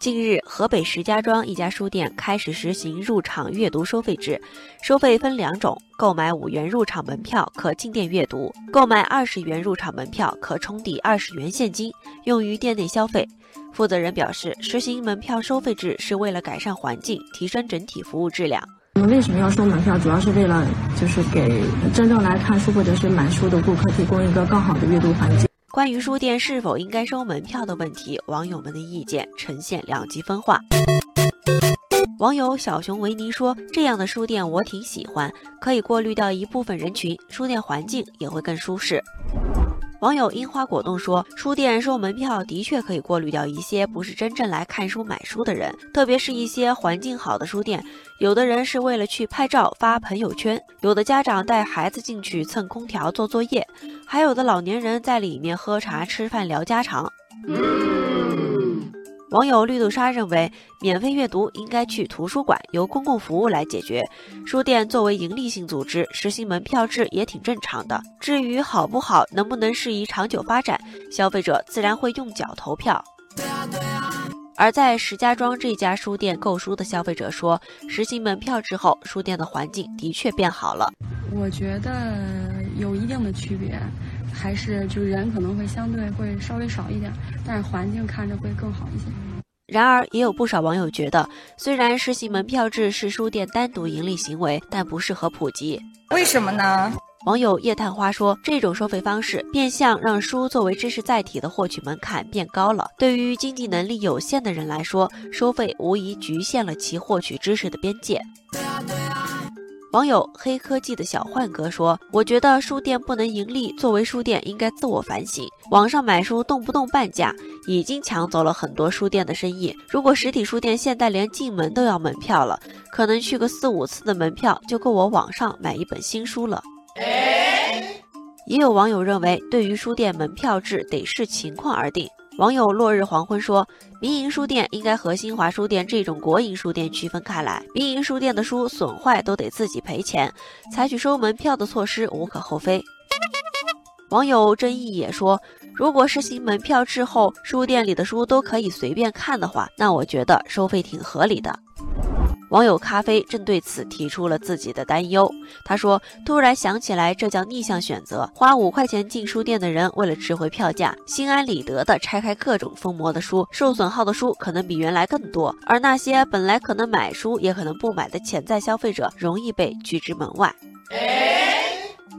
近日，河北石家庄一家书店开始实行入场阅读收费制，收费分两种：购买五元入场门票可进店阅读，购买二十元入场门票可充抵二十元现金，用于店内消费。负责人表示，实行门票收费制是为了改善环境，提升整体服务质量。我们为什么要收门票？主要是为了就是给真正来看书或者是买书的顾客提供一个更好的阅读环境。关于书店是否应该收门票的问题，网友们的意见呈现两极分化。网友小熊维尼说：“这样的书店我挺喜欢，可以过滤掉一部分人群，书店环境也会更舒适。”网友樱花果冻说：“书店收门票的确可以过滤掉一些不是真正来看书买书的人，特别是一些环境好的书店，有的人是为了去拍照发朋友圈，有的家长带孩子进去蹭空调做作业，还有的老年人在里面喝茶吃饭聊家常。”网友绿豆沙认为，免费阅读应该去图书馆，由公共服务来解决。书店作为盈利性组织，实行门票制也挺正常的。至于好不好，能不能适宜长久发展，消费者自然会用脚投票。而在石家庄这家书店购书的消费者说，实行门票之后，书店的环境的确变好了。我觉得有一定的区别。还是就人可能会相对会稍微少一点，但是环境看着会更好一些。然而，也有不少网友觉得，虽然实行门票制是书店单独盈利行为，但不适合普及。为什么呢？网友夜探花说，这种收费方式变相让书作为知识载体的获取门槛变高了。对于经济能力有限的人来说，收费无疑局限了其获取知识的边界。网友黑科技的小幻哥说：“我觉得书店不能盈利，作为书店应该自我反省。网上买书动不动半价，已经抢走了很多书店的生意。如果实体书店现在连进门都要门票了，可能去个四五次的门票就够我网上买一本新书了。”也有网友认为，对于书店门票制得视情况而定。网友落日黄昏说：“民营书店应该和新华书店这种国营书店区分开来。民营书店的书损坏都得自己赔钱，采取收门票的措施无可厚非。”网友争议也说：“如果实行门票制后，书店里的书都可以随便看的话，那我觉得收费挺合理的。”网友咖啡正对此提出了自己的担忧。他说：“突然想起来，这叫逆向选择。花五块钱进书店的人，为了值回票价，心安理得地拆开各种封膜的书，受损耗的书可能比原来更多。而那些本来可能买书，也可能不买的潜在消费者，容易被拒之门外。”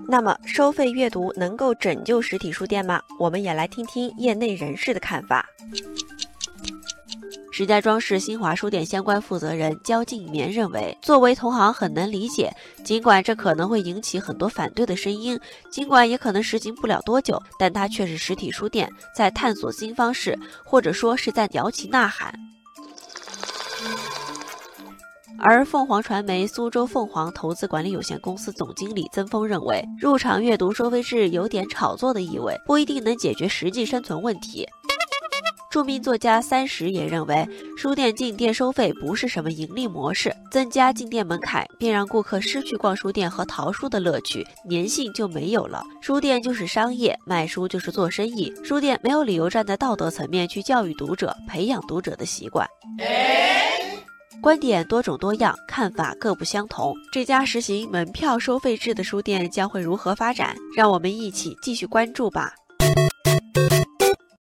那么，收费阅读能够拯救实体书店吗？我们也来听听业内人士的看法。石家庄市新华书店相关负责人焦静棉认为，作为同行很能理解，尽管这可能会引起很多反对的声音，尽管也可能实行不了多久，但它却是实体书店在探索新方式，或者说是在摇旗呐喊。而凤凰传媒苏州凤凰投资管理有限公司总经理曾峰认为，入场阅读收费制有点炒作的意味，不一定能解决实际生存问题。著名作家三十也认为，书店进店收费不是什么盈利模式，增加进店门槛便让顾客失去逛书店和淘书的乐趣，粘性就没有了。书店就是商业，卖书就是做生意，书店没有理由站在道德层面去教育读者、培养读者的习惯。观点多种多样，看法各不相同。这家实行门票收费制的书店将会如何发展？让我们一起继续关注吧。